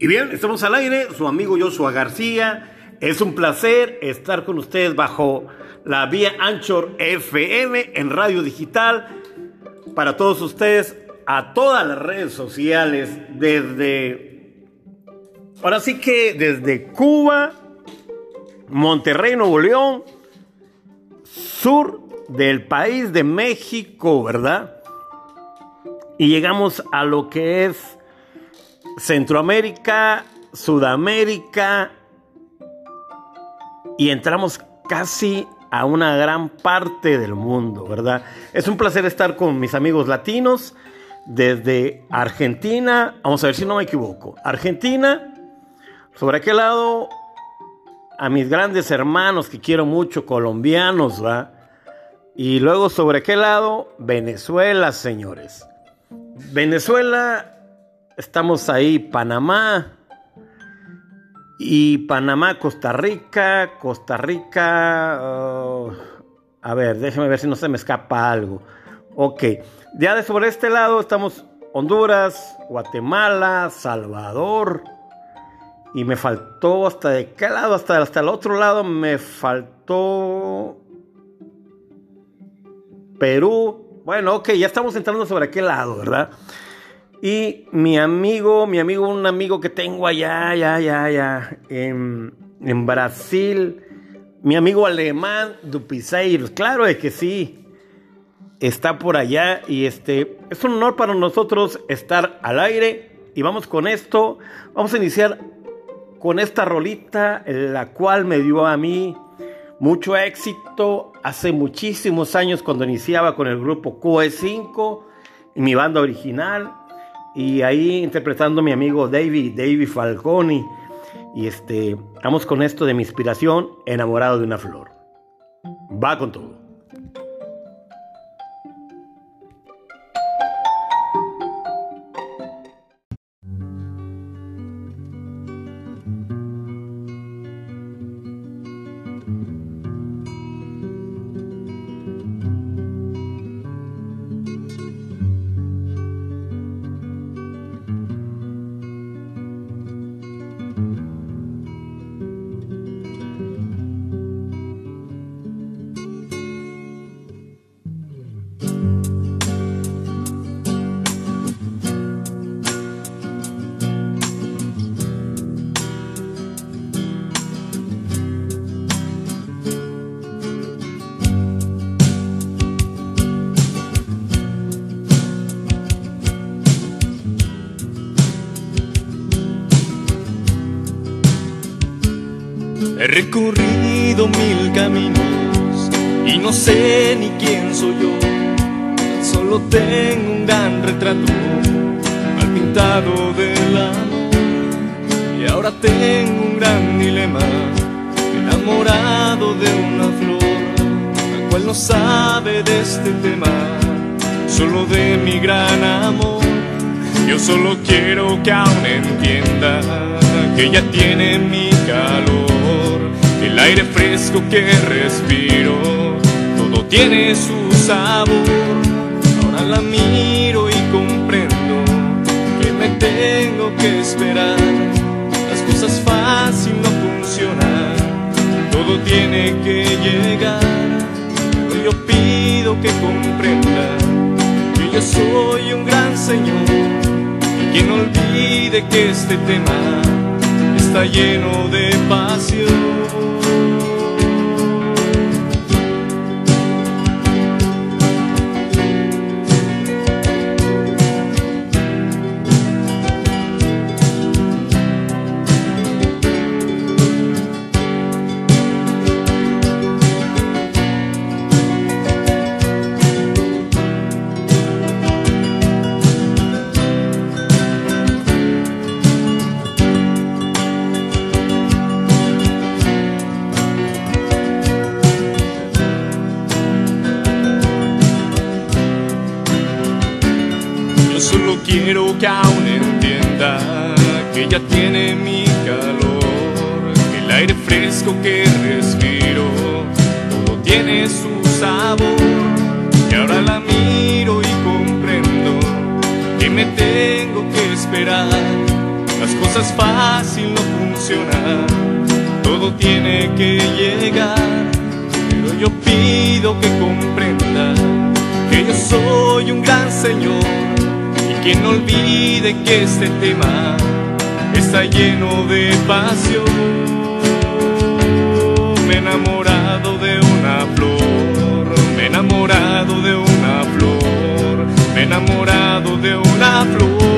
Y bien, estamos al aire, su amigo Joshua García. Es un placer estar con ustedes bajo la vía Anchor FM en radio digital. Para todos ustedes, a todas las redes sociales, desde. Ahora sí que desde Cuba, Monterrey, Nuevo León, sur del país de México, ¿verdad? Y llegamos a lo que es Centroamérica, Sudamérica y entramos casi a una gran parte del mundo, ¿verdad? Es un placer estar con mis amigos latinos desde Argentina, vamos a ver si no me equivoco, Argentina, sobre aquel lado a mis grandes hermanos que quiero mucho, colombianos, ¿va? Y luego sobre aquel lado, Venezuela, señores. Venezuela Estamos ahí, Panamá. Y Panamá, Costa Rica, Costa Rica. Oh, a ver, déjeme ver si no se me escapa algo. Ok, ya de sobre este lado estamos Honduras, Guatemala, Salvador. Y me faltó hasta de qué lado, hasta, hasta el otro lado me faltó Perú. Bueno, ok, ya estamos entrando sobre aquel lado, ¿verdad? Y mi amigo, mi amigo, un amigo que tengo allá, allá, allá, allá, en, en Brasil, mi amigo alemán Dupiceiros, claro es que sí, está por allá y este, es un honor para nosotros estar al aire. Y vamos con esto, vamos a iniciar con esta rolita, la cual me dio a mí mucho éxito hace muchísimos años cuando iniciaba con el grupo QE5, mi banda original y ahí interpretando a mi amigo David, David Falconi. Y este, vamos con esto de mi inspiración, enamorado de una flor. Va con todo. Recorrido mil caminos y no sé ni quién soy yo. Solo tengo un gran retrato mal pintado del amor. Y ahora tengo un gran dilema, enamorado de una flor, la cual no sabe de este tema, solo de mi gran amor. Yo solo quiero que aún entienda que ella tiene mi calor el aire fresco que respiro, todo tiene su sabor. Ahora la miro y comprendo que me tengo que esperar. Las cosas fácil no funcionan, todo tiene que llegar. Pero yo pido que comprenda que yo soy un gran señor y que no olvide que este tema está lleno de pasión. Que aún entienda que ella tiene mi calor, el aire fresco que respiro, todo tiene su sabor. Y ahora la miro y comprendo que me tengo que esperar. Las cosas fácil no funcionan, todo tiene que llegar. Pero yo pido que comprenda que yo soy un gran Señor no olvide que este tema está lleno de pasión. Me he enamorado de una flor, me he enamorado de una flor, me he enamorado de una flor.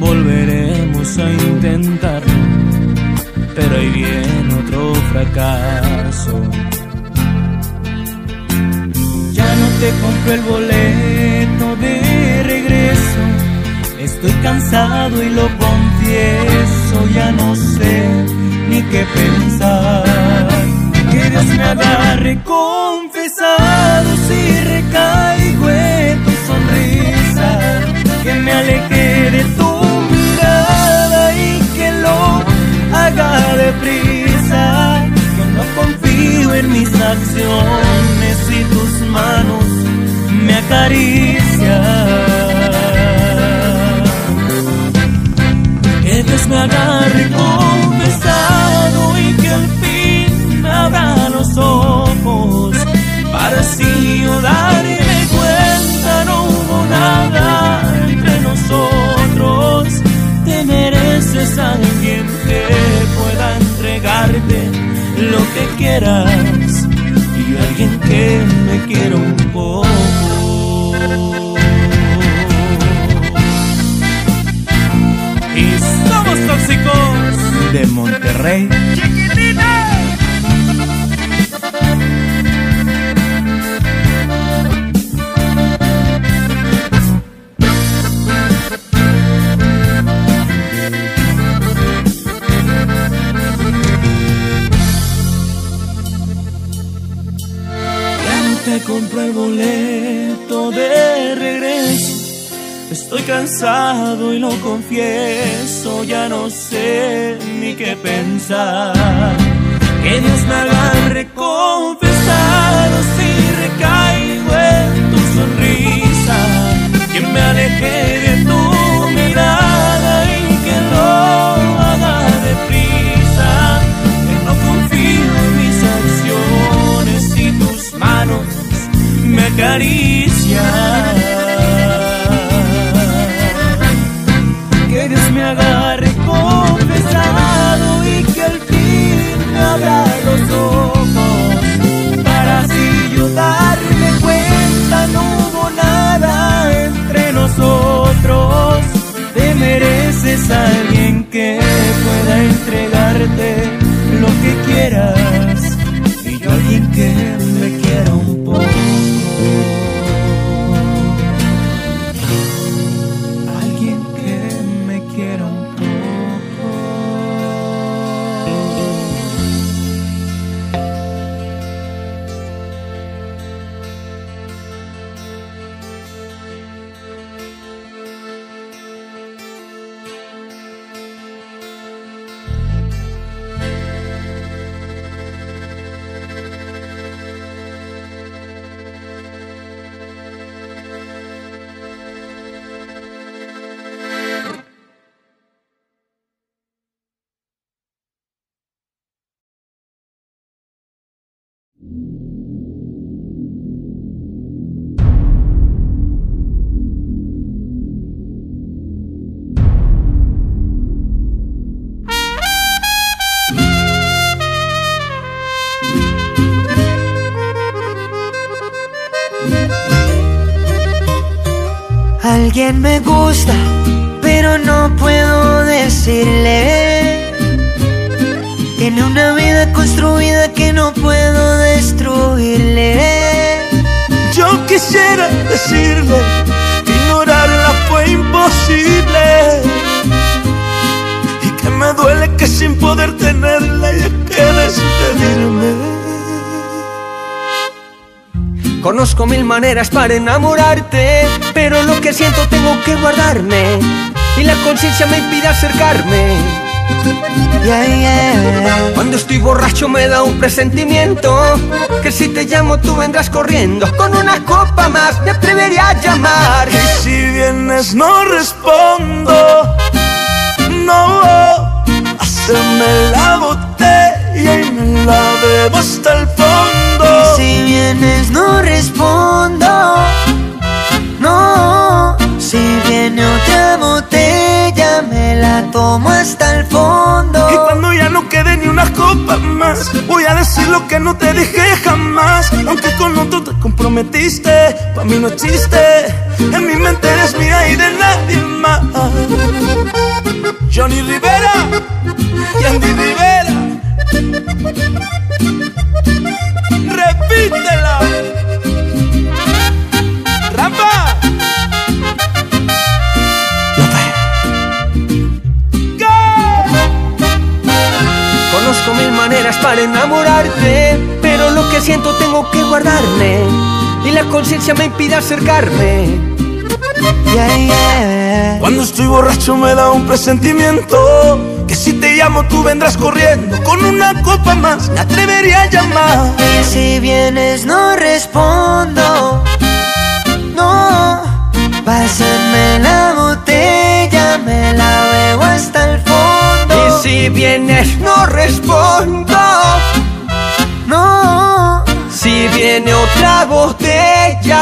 Volveremos a intentarlo, pero ahí viene otro fracaso. Ya no te compro el boleto de regreso. Estoy cansado y lo confieso. Ya no sé ni qué pensar. Que Dios me agarre confesado si recaigo en. Que me aleje de tu mirada y que lo haga deprisa. Yo no confío en mis acciones y tus manos me acarician. Que Dios me agarre confesado y que al fin me abra los ojos para así yo darme cuenta no hubo nada nosotros. Te mereces a alguien que pueda entregarte lo que quieras y alguien que me quiera un poco. Y somos tóxicos de Monterrey. Compro el boleto de regreso. Estoy cansado y lo confieso, ya no sé ni qué pensar. Que Dios me agarre confesado si recaigo en tu sonrisa. Que me aleje de me Alguien me gusta, pero no puedo decirle. Tiene una vida construida que no puedo destruirle. Yo quisiera decirle, ignorarla fue imposible. Y que me duele que sin poder tenerla haya que despedirme. Conozco mil maneras para enamorarte, pero lo que siento tengo que guardarme y la conciencia me impide acercarme. Cuando estoy borracho me da un presentimiento que si te llamo tú vendrás corriendo. Con una copa más me atrevería a llamar. Y si vienes no respondo, no, haceme la botella y me la bebo hasta el fondo. Si vienes no respondo. No, si viene otra botella me la tomo hasta el fondo. Y cuando ya no quede ni una copa más, voy a decir lo que no te dije jamás. Aunque con otro te comprometiste, para mí no existe. En mi mente eres mía y de nadie más. Johnny Rivera y Andy Rivera. Repítela. Rampa. Conozco mil maneras para enamorarte, pero lo que siento tengo que guardarme y la conciencia me impide acercarme. Yeah, yeah. Cuando estoy borracho me da un presentimiento Que si te llamo tú vendrás corriendo Con una copa más me atrevería a llamar Y si vienes no respondo. No, pásame la botella, me la bebo hasta el fondo. Y si vienes no respondo. No, Si viene otra botella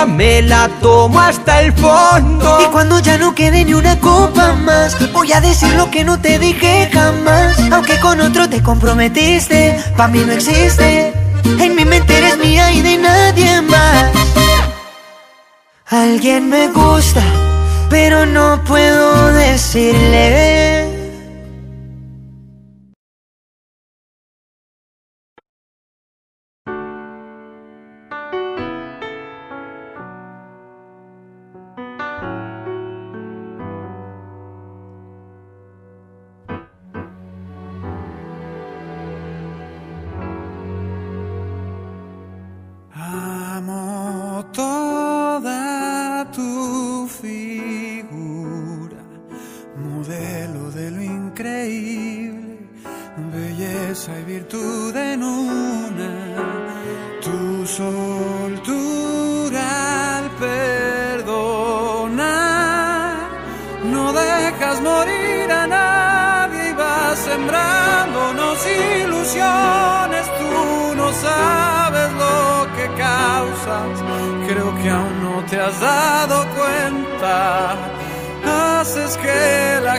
me la tomo hasta el fondo. y cuando ya no quede ni una copa más, voy a decir lo que no te dije jamás. Aunque con otro te comprometiste, pa' mí no existe. En mi mente eres mía y de nadie más. Alguien me gusta, pero no puedo decirle. Belleza y virtud en una. Tu soltura al perdonar, no dejas morir a nadie y vas sembrándonos ilusiones. Tú no sabes lo que causas, creo que aún no te has dado cuenta. Haces que la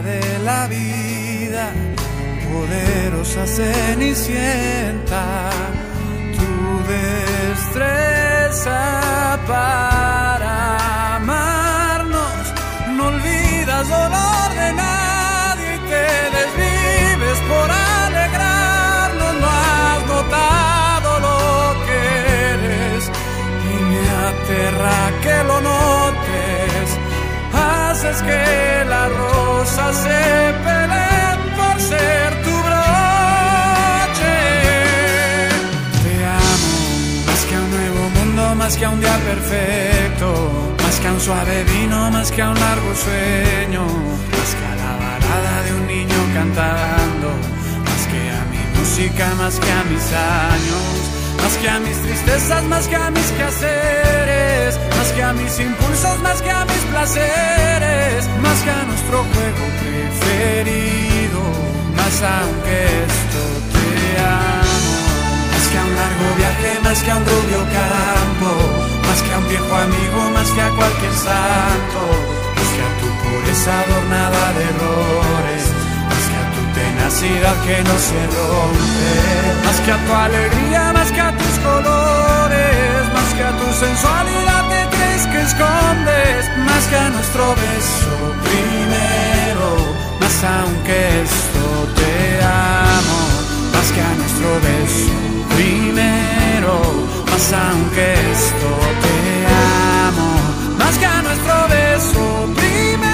de la vida, poderosa cenicienta, tu destreza para amarnos, no olvidas dolor de nadie y te desvives por alegrarnos, no has notado lo que eres y me aterra que lo notes. Haces que la rosa se peleen por ser tu broche. Te amo más que a un nuevo mundo, más que a un día perfecto. Más que a un suave vino, más que a un largo sueño. Más que a la balada de un niño cantando. Más que a mi música, más que a mis años. Más que a mis tristezas, más que a mis quehaceres, más que a mis impulsos, más que a mis placeres, más que a nuestro juego preferido, más aunque esto te amo, más que a un largo viaje, más que a un rubio campo, más que a un viejo amigo, más que a cualquier santo, más que a tu pureza adornada de errores, que no se rompe, más que a tu alegría, más que a tus colores, más que a tu sensualidad te crees que escondes, más que a nuestro beso primero, más aunque esto te amo, más que a nuestro beso primero, más aunque esto te amo, más que a nuestro beso primero,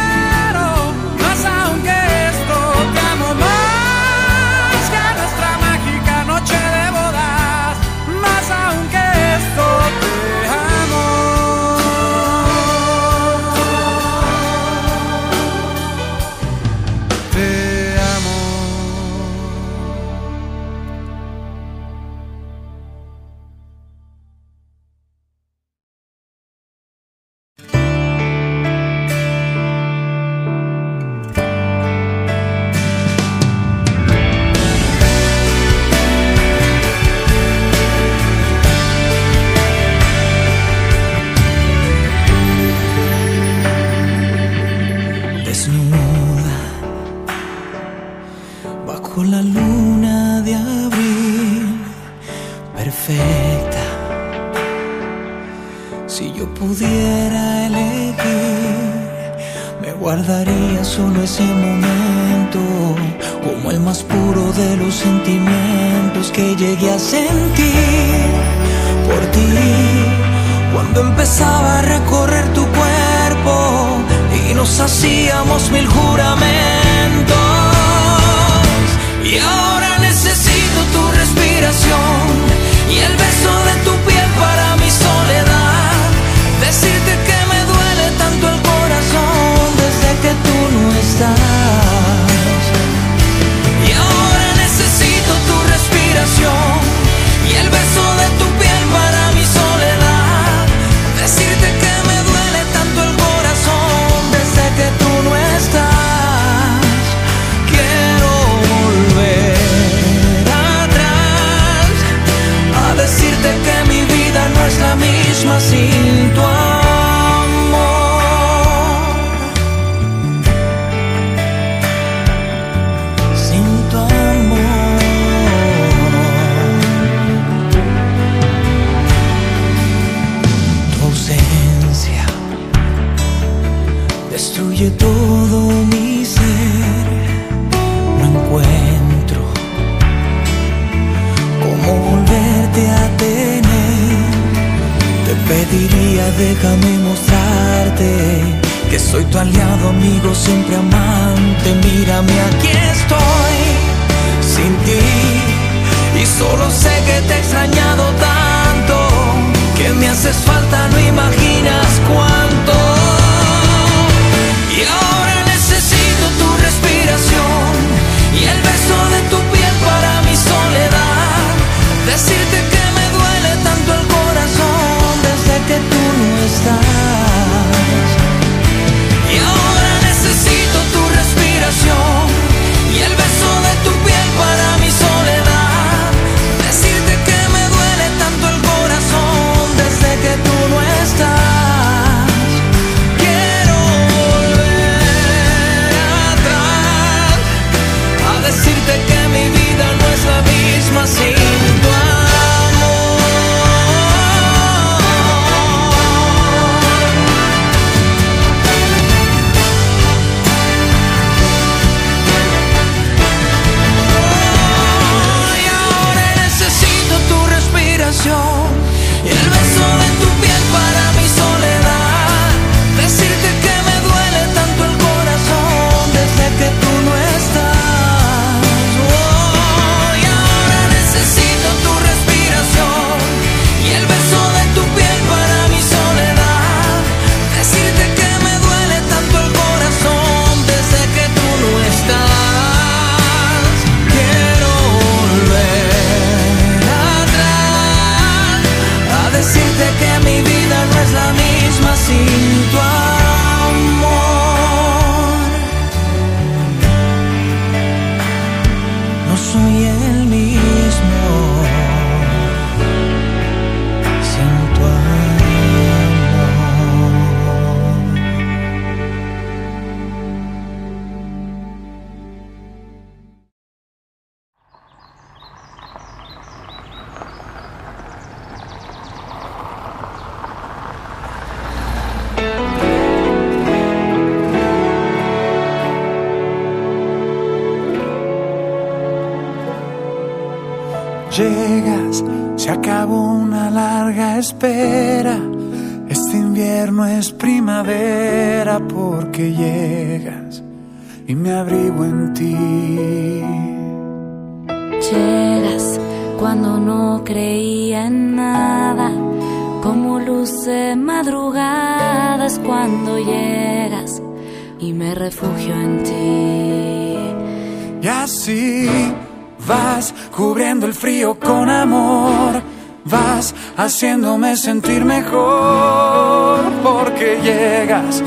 frío con amor, vas haciéndome sentir mejor porque llegas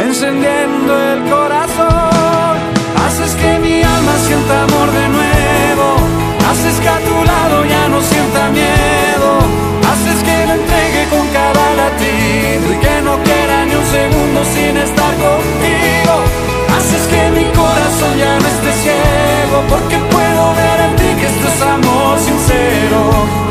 encendiendo el corazón, haces que mi alma sienta amor de nuevo, haces que a tu lado ya no sienta miedo, haces que me entregue con cada latido y que no quiera ni un segundo sin estar contigo, haces que mi corazón ya no esté ciego porque amor sincero.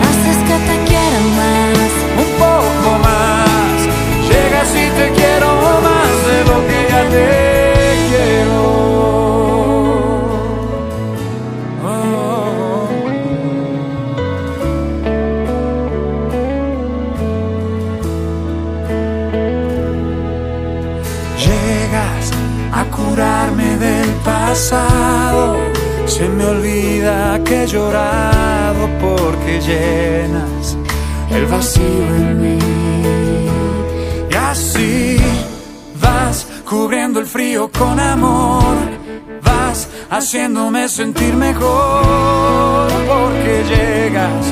Sentir mejor porque llegas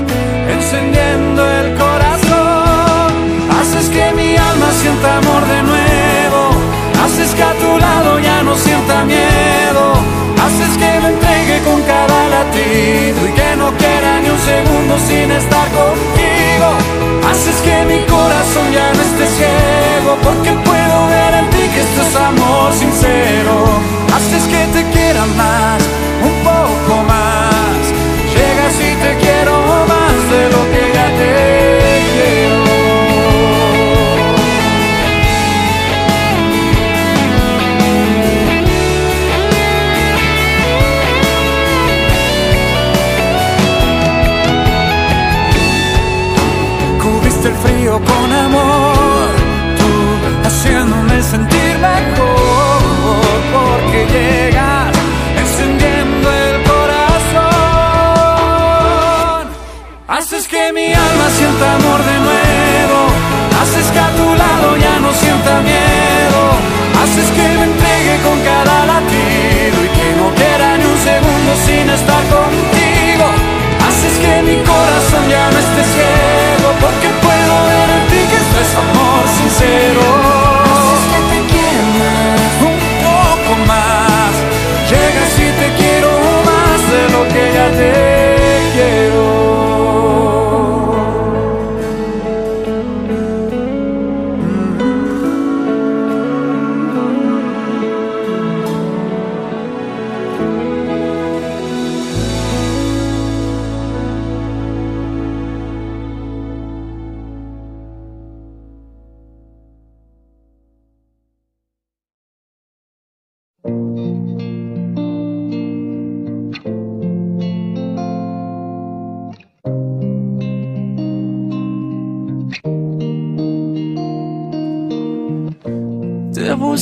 encendiendo el corazón, haces que mi alma sienta amor de nuevo, haces que a tu lado ya no sienta miedo, haces que me entregue con cada latido y que no quiera ni un segundo sin estar contigo, haces que mi corazón ya no esté ciego porque puedo ver en ti que esto es amor sincero,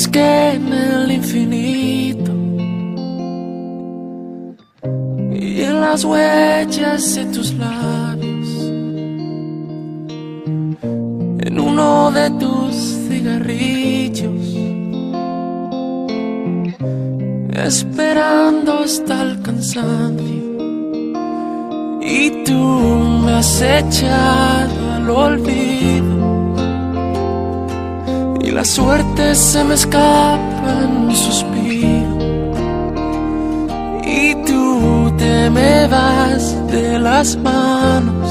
Te busqué en el infinito. Y en las huellas de tus labios, en uno de tus cigarrillos, esperando hasta el cansancio. Y tú me has echado al olvido la suerte se me escapa en un suspiro. Y tú te me vas de las manos.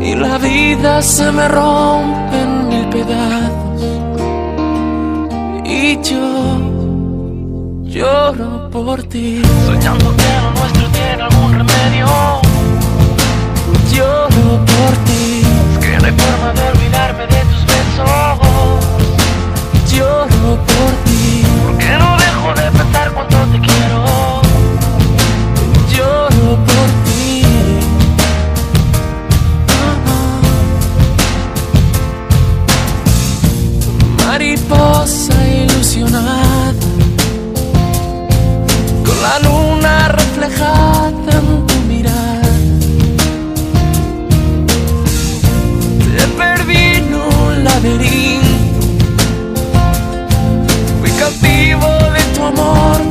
Y la vida se me rompe en mil pedazos. Y yo lloro por ti. Soñando que lo nuestro tiene algún remedio. Lloro por ti. Que no hay forma de olvidarme de ojos lloro por ti. Porque no dejo de pensar cuánto te quiero. Lloro por ti. Mariposa ilusionada, con la luna reflejada. amor.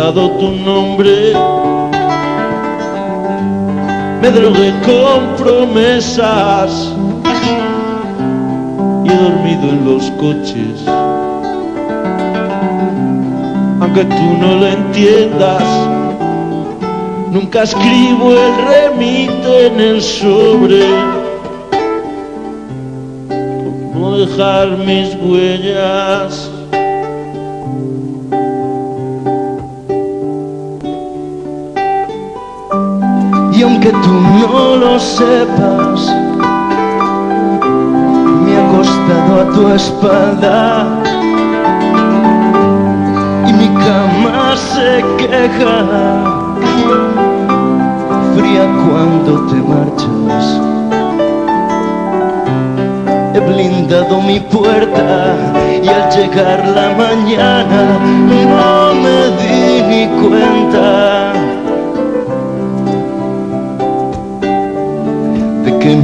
Tu nombre, me drogué con promesas y he dormido en los coches. Aunque tú no lo entiendas, nunca escribo el remite en el sobre. no dejar mis huellas. Sepas, me he acostado a tu espalda y mi cama se queja, fría cuando te marchas. He blindado mi puerta y al llegar la mañana no me di ni cuenta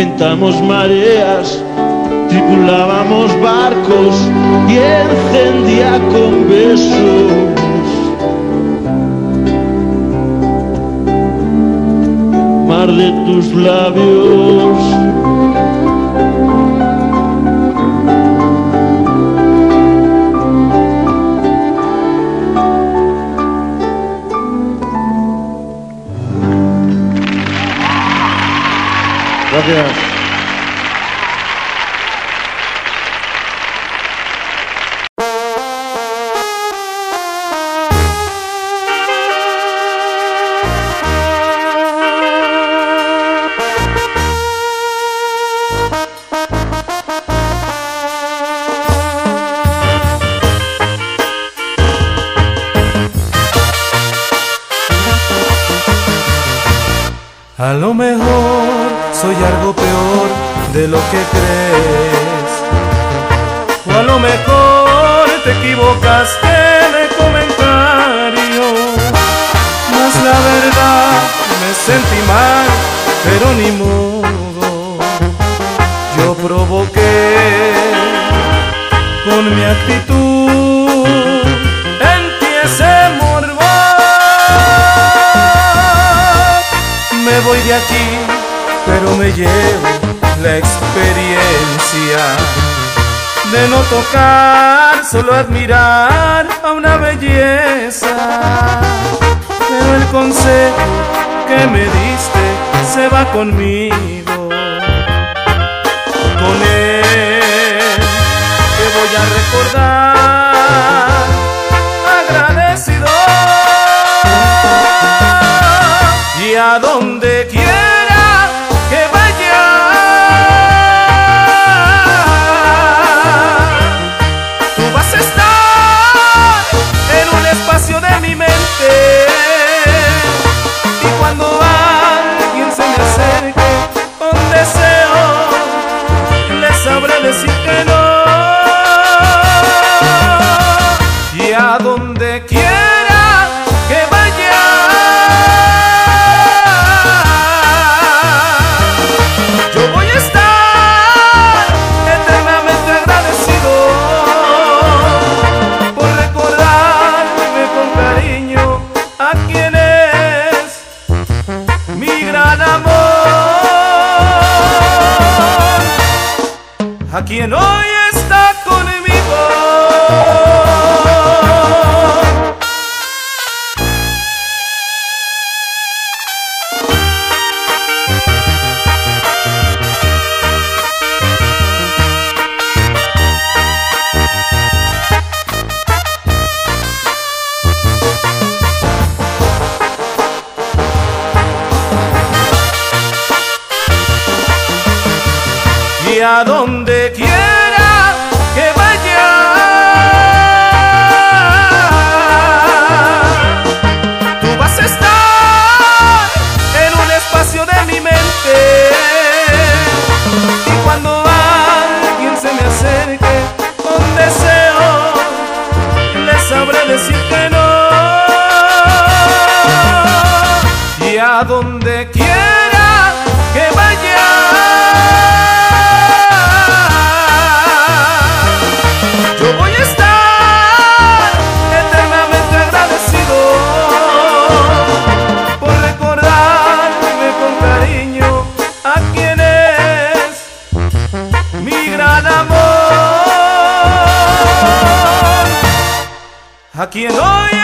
Inventamos mareas, tripulábamos barcos y encendía con besos. mar de tus labios. Gracias. A hoy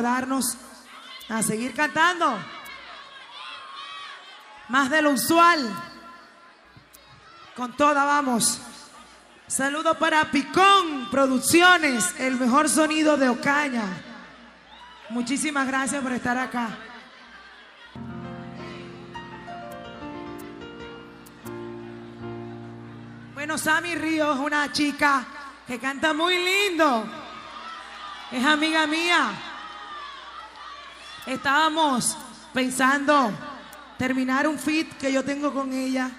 quedarnos a seguir cantando. Más de lo usual. Con toda vamos. Saludo para Picón Producciones, el mejor sonido de Ocaña. Muchísimas gracias por estar acá. Bueno, Sammy Ríos una chica que canta muy lindo. Es amiga mía. Estábamos pensando terminar un fit que yo tengo con ella.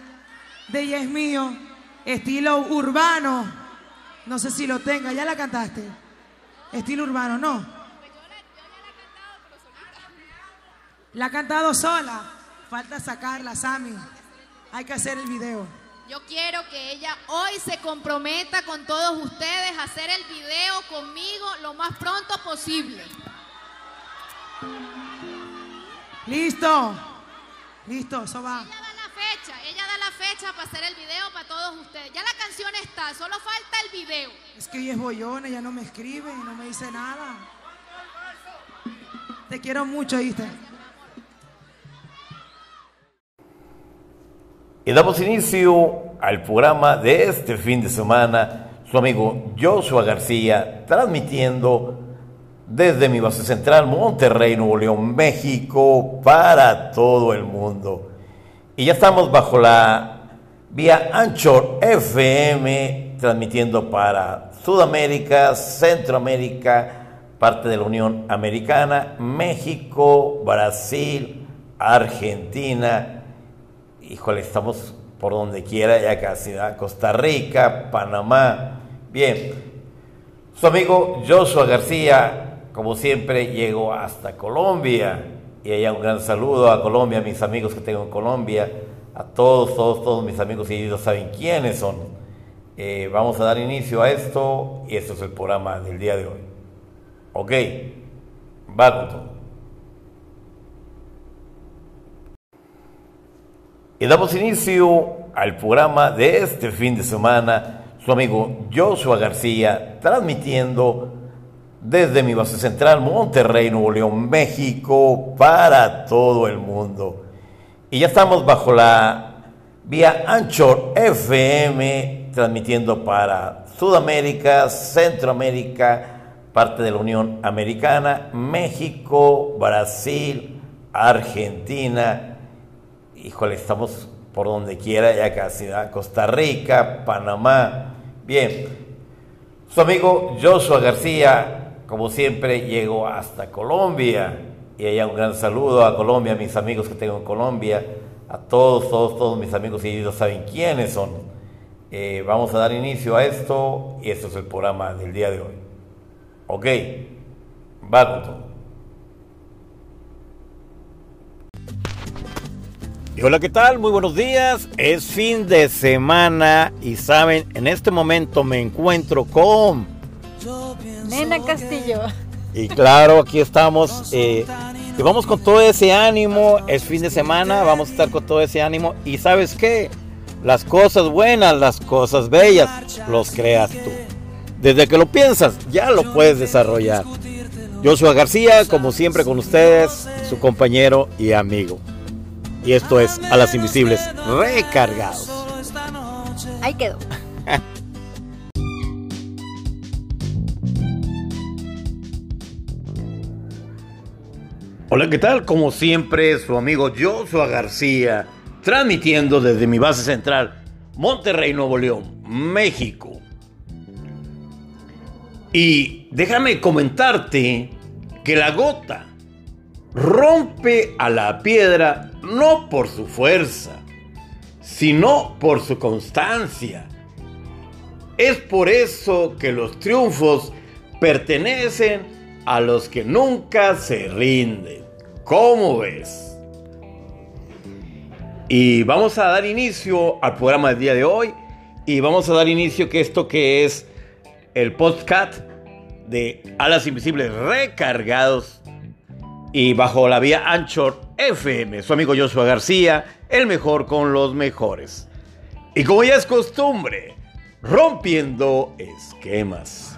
De ella es mío. Estilo urbano. No sé si lo tenga. ¿Ya la cantaste? Estilo urbano, no. La ha cantado sola. Falta sacarla, Sammy. Hay que hacer el video. Yo quiero que ella hoy se comprometa con todos ustedes a hacer el video conmigo lo más pronto posible. Listo. Listo, eso va. Ella da la fecha, ella da la fecha para hacer el video para todos ustedes. Ya la canción está, solo falta el video. Es que ella es bollona, ella no me escribe, no me dice nada. Te quiero mucho, ¿viste? Y damos inicio al programa de este fin de semana, su amigo Joshua García, transmitiendo desde mi base central, Monterrey, Nuevo León, México, para todo el mundo. Y ya estamos bajo la vía Anchor FM, transmitiendo para Sudamérica, Centroamérica, parte de la Unión Americana, México, Brasil, Argentina, híjole, estamos por donde quiera, ya casi. Costa Rica, Panamá. Bien, su amigo Joshua García, como siempre, llegó hasta Colombia. Y allá un gran saludo a Colombia, a mis amigos que tengo en Colombia, a todos, todos, todos mis amigos y ellos saben quiénes son. Eh, vamos a dar inicio a esto y esto es el programa del día de hoy. Ok, va. Y damos inicio al programa de este fin de semana, su amigo Joshua García, transmitiendo desde mi base central, Monterrey, Nuevo León, México, para todo el mundo. Y ya estamos bajo la vía Anchor FM, transmitiendo para Sudamérica, Centroamérica, parte de la Unión Americana, México, Brasil, Argentina, híjole, estamos por donde quiera, ya casi, ¿verdad? Costa Rica, Panamá. Bien, su amigo Joshua García, como siempre, llegó hasta Colombia. Y allá un gran saludo a Colombia, a mis amigos que tengo en Colombia, a todos, todos, todos mis amigos y ellos saben quiénes son. Eh, vamos a dar inicio a esto y esto es el programa del día de hoy. Ok, va con todo. Y hola, ¿qué tal? Muy buenos días. Es fin de semana y saben, en este momento me encuentro con... Nena Castillo. Y claro, aquí estamos. eh, y vamos con todo ese ánimo. Es fin de semana, vamos a estar con todo ese ánimo. Y sabes qué? Las cosas buenas, las cosas bellas, los creas tú. Desde que lo piensas, ya lo puedes desarrollar. Joshua García, como siempre con ustedes, su compañero y amigo. Y esto es A las Invisibles Recargados. Ahí quedó. Hola, ¿qué tal? Como siempre, su amigo Joshua García, transmitiendo desde mi base central, Monterrey, Nuevo León, México. Y déjame comentarte que la gota rompe a la piedra no por su fuerza, sino por su constancia. Es por eso que los triunfos pertenecen a los que nunca se rinden. ¿Cómo ves? Y vamos a dar inicio al programa del día de hoy. Y vamos a dar inicio que esto que es el podcast de Alas Invisibles recargados y bajo la vía Anchor FM. Su amigo Joshua García, el mejor con los mejores. Y como ya es costumbre, rompiendo esquemas.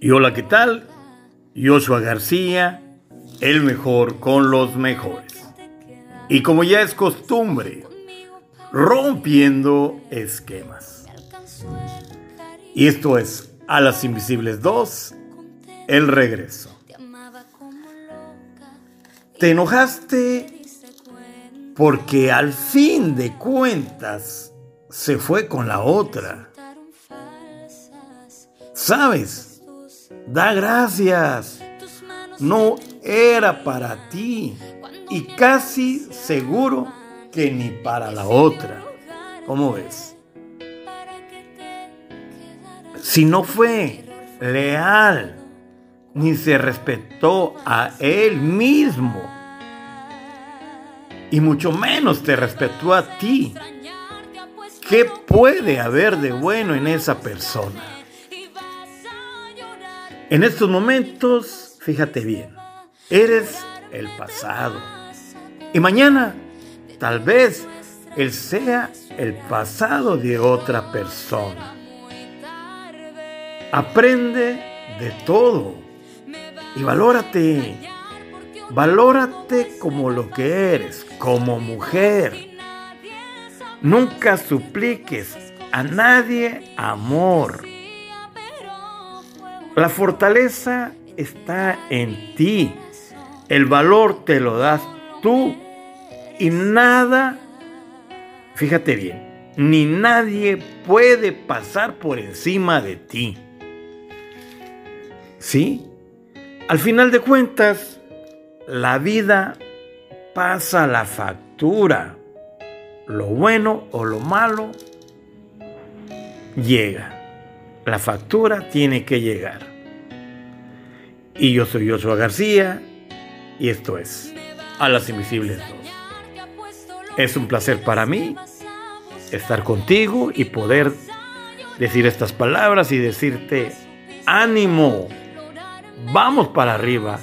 Y hola, ¿qué tal? Joshua García, el mejor con los mejores. Y como ya es costumbre, rompiendo esquemas. Y esto es A las Invisibles 2, el regreso. Te enojaste porque al fin de cuentas se fue con la otra. ¿Sabes? Da gracias. No era para ti. Y casi seguro que ni para la otra. ¿Cómo ves? Si no fue leal, ni se respetó a él mismo, y mucho menos te respetó a ti, ¿qué puede haber de bueno en esa persona? En estos momentos, fíjate bien, eres el pasado. Y mañana, tal vez, él sea el pasado de otra persona. Aprende de todo y valórate. Valórate como lo que eres, como mujer. Nunca supliques a nadie amor. La fortaleza está en ti. El valor te lo das tú Y nada, fíjate bien, ni nadie puede pasar por encima de ti. ¿Sí? Al final de cuentas, la vida pasa la factura. Lo bueno o lo malo llega. La factura tiene que llegar. Y yo soy Joshua García y esto es A las Invisibles 2. Es un placer para mí estar contigo y poder decir estas palabras y decirte ánimo, vamos para arriba,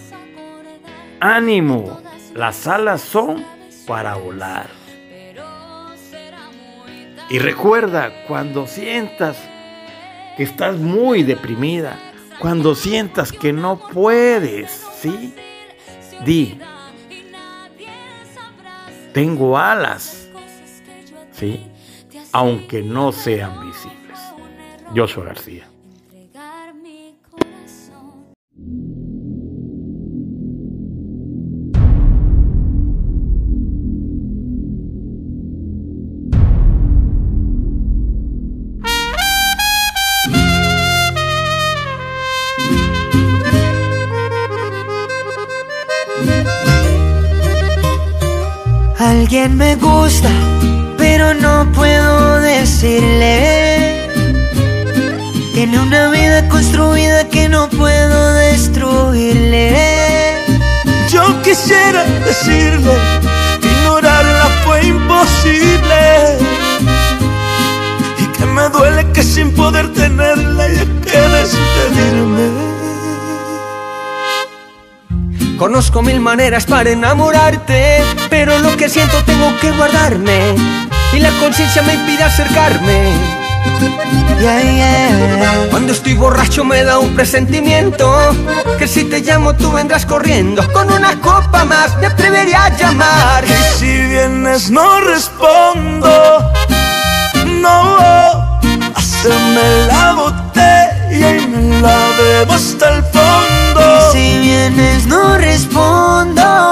ánimo, las alas son para volar. Y recuerda, cuando sientas estás muy deprimida, cuando sientas que no puedes, ¿sí? Di, tengo alas, ¿sí? Aunque no sean visibles. Joshua García. Alguien me gusta, pero no puedo decirle. Tiene una vida construida que no puedo destruirle. Yo quisiera decirle ignorarla fue imposible y que me duele que sin poder tenerla haya que despedirme. Conozco mil maneras para enamorarte, pero lo que siento tengo que guardarme y la conciencia me impide acercarme. Cuando estoy borracho me da un presentimiento que si te llamo tú vendrás corriendo. Con una copa más me atrevería a llamar. Y si vienes no respondo, no. Haceme la botella y me la bebo hasta el fondo. Si vienes no respondo,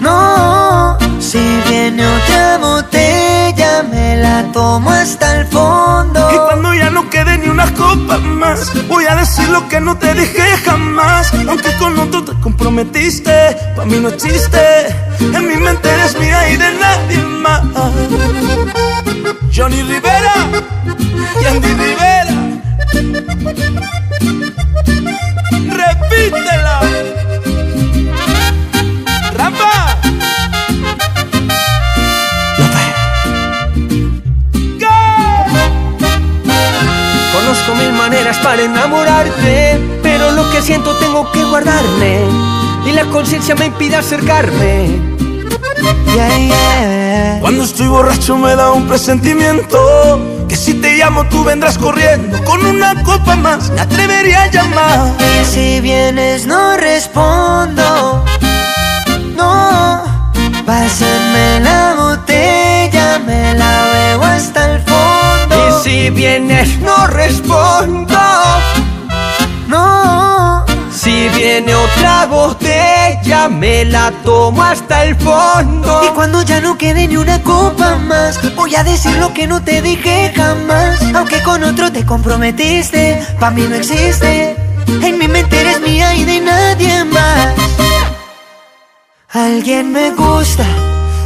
no. Si viene otra botella me la tomo hasta el fondo. Y cuando ya no quede ni una copa más, voy a decir lo que no te dije jamás. Aunque con otro te comprometiste, pa' mí no existe. En mi mente eres mía y de nadie más. Johnny Rivera conciencia me impide acercarme. Cuando estoy borracho me da un presentimiento que si te llamo tú vendrás corriendo con una copa más me atrevería a llamar. Y si vienes no respondo, no. Pásame la botella, me la bebo hasta el fondo. Y si vienes no respondo. Si viene otra botella me la tomo hasta el fondo. Y cuando ya no quede ni una copa más, voy a decir lo que no te dije jamás. Aunque con otro te comprometiste, pa' mí no existe. En mi mente eres mía y de nadie más. Alguien me gusta,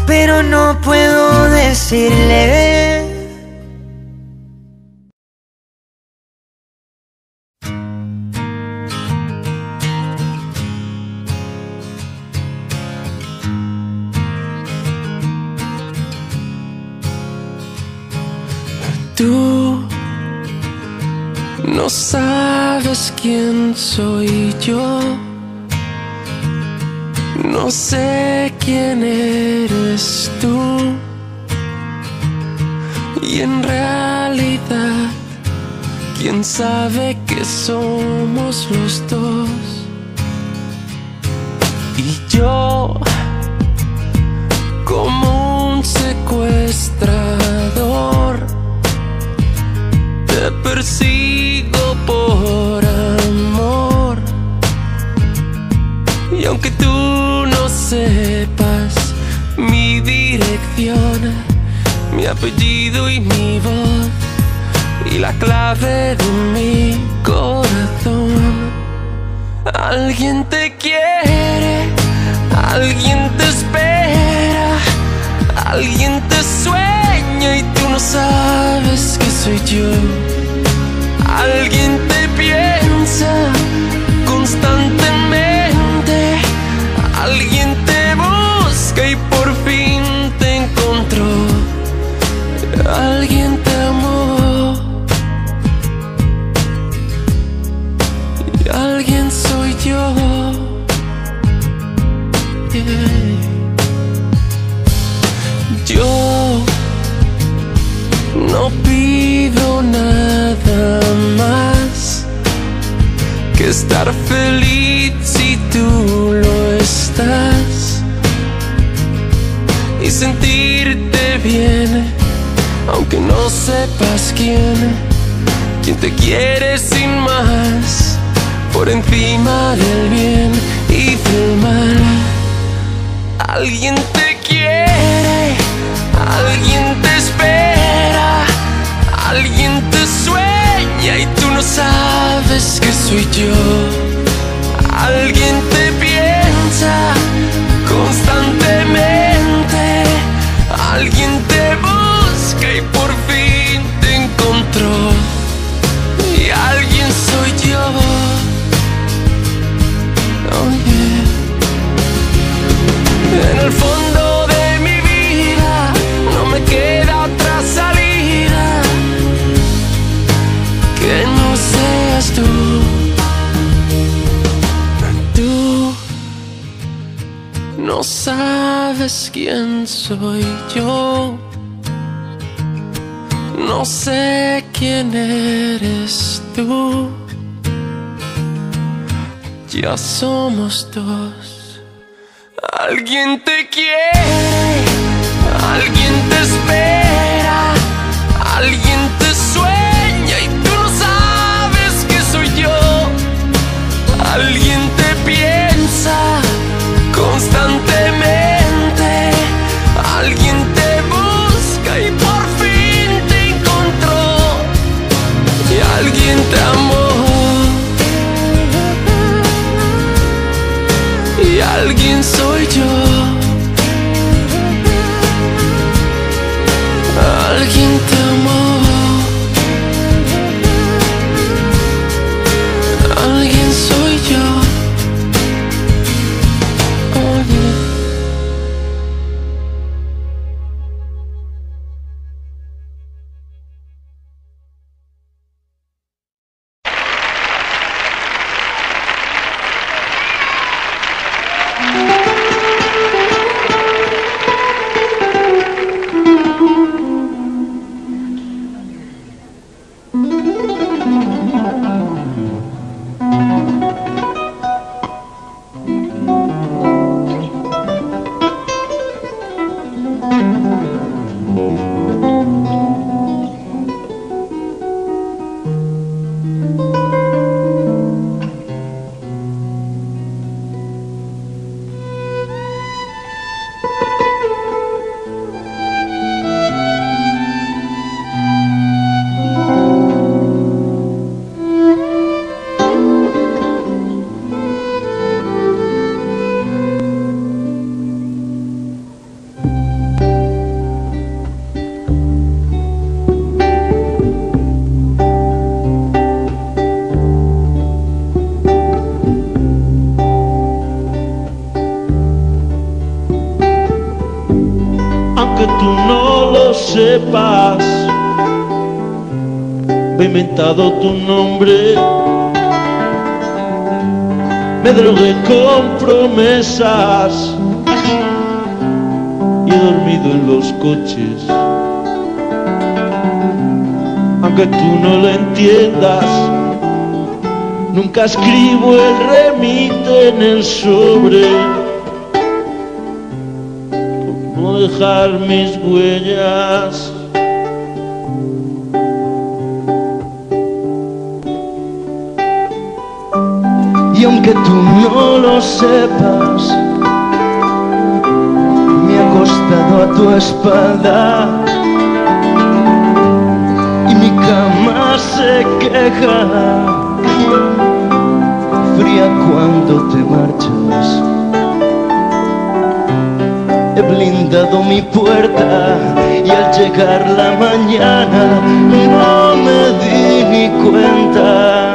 pero no puedo decirle. Quién soy yo. No sé quién eres tú. Y en realidad, quién sabe que somos los dos. Y yo, como un secuestrador, te persigo por amor. Y aunque tú no sepas mi dirección, mi apellido y mi voz y la clave de mi corazón. Alguien te quiere, alguien te espera, alguien te sueña y no sabes que soy yo. Alguien te piensa constantemente, alguien te busca y por fin te encontró. Alguien estar feliz si tú lo estás. Y sentirte bien, aunque no sepas quién, quien te quiere sin más, por encima del bien y del mal. Alguien te quiere, alguien te espera, alguien te sueña y tú no sabes que soy yo. Alguien te piensa constantemente, alguien te busca y por fin te encontró. Y alguien soy yo. Oh, yeah. En el fondo sabes quién soy yo. No sé quién eres tú. Ya somos dos. Alguien te quiere, alguien te espera, Inventado tu nombre, me drogué con promesas y he dormido en los coches. Aunque tú no lo entiendas, nunca escribo el remite en el sobre. no dejar mis huellas. Aunque tú no lo sepas, me tu espalda. Y mi cama se queja, fría cuando te marchas. He blindado mi puerta y al llegar la mañana no me di ni cuenta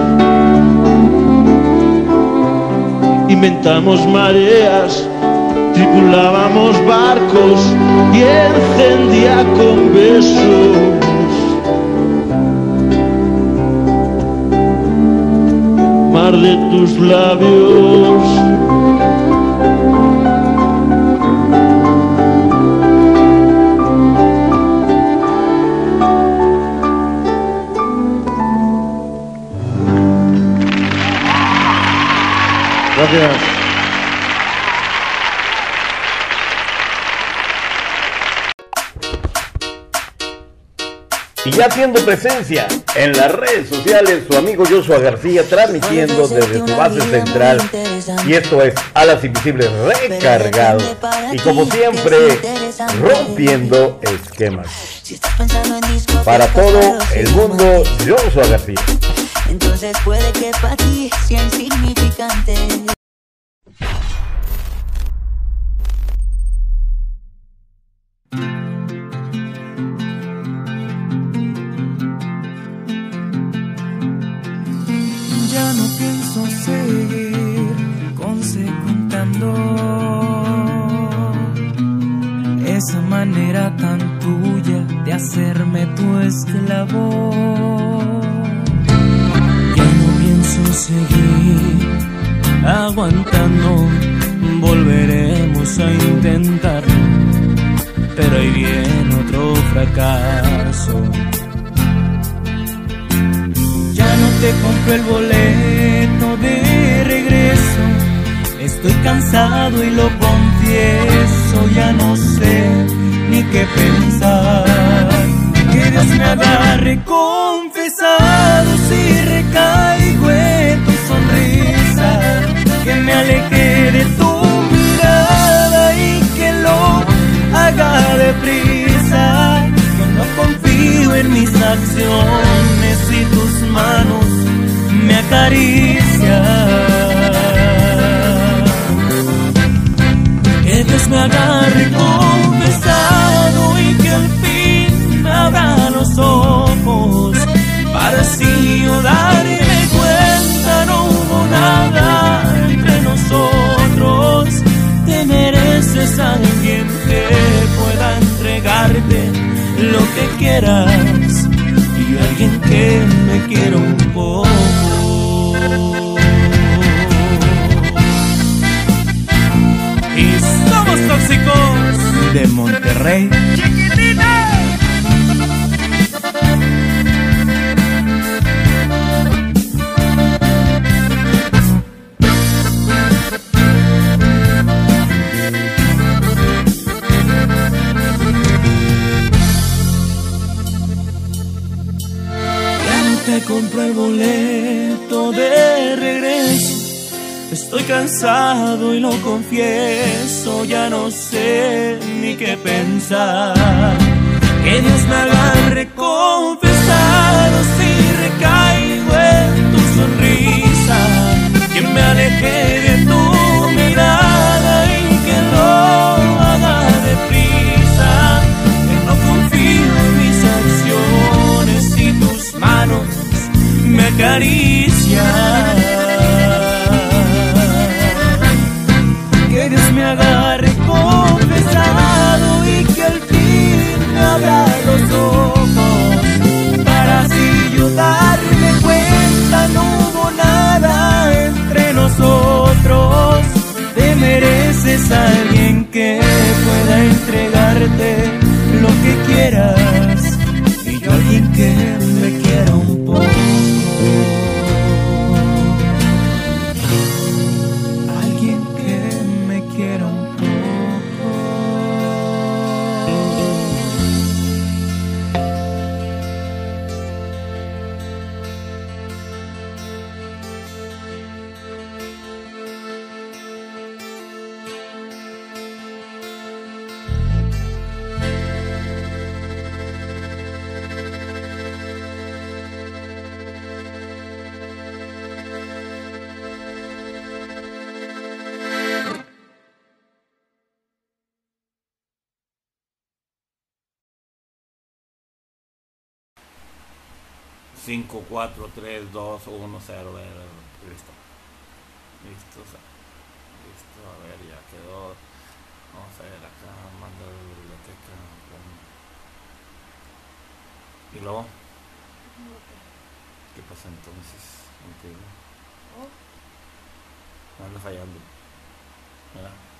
Inventamos mareas, tripulábamos barcos y encendía con besos mar de tus labios. Gracias. Y ya haciendo presencia en las redes sociales, su amigo Joshua García transmitiendo desde su base central. Y esto es Alas Invisibles recargado. Y como siempre, rompiendo esquemas. Para todo el mundo, Joshua García. Entonces puede que para ti sea insignificante. Ya no pienso seguir consecuentando esa manera tan tuya de hacerme tu esclavo. Ya no pienso seguir aguantando, volveremos a intentarlo, pero ahí viene otro fracaso. Ya no te compro el boleto de regreso. Estoy cansado y lo confieso. Ya no sé ni qué pensar. Que Dios me agarre confesado si recaigo en tu sonrisa. Que me aleje de tu deprisa. Yo no confío en mis acciones y tus manos me acarician. Que Dios me agarre confesado y que al fin me abra los ojos para así yo lo que quieras y alguien que me quiera un poco. Y somos tóxicos de Monterrey. Te compro el boleto de regreso. Estoy cansado y lo confieso, ya no sé ni qué pensar. Que Dios me agarre confesado si recaigo en tu sonrisa. Que me aleje de me acarician. Que Dios me agarre confesado y que al fin me abra los ojos para así yo darme cuenta no hubo nada entre nosotros. Te mereces a alguien que pueda entregarte lo que quieras y yo alguien que 5, 4, 3, 2, 1, 0. A ver, listo. Listo, listo. A ver, ya quedó. Vamos a ver acá, mandar la biblioteca. ¿Y luego? ¿Qué pasa entonces? Entiendo. ¿Oh? Anda fallando. ¿Verdad?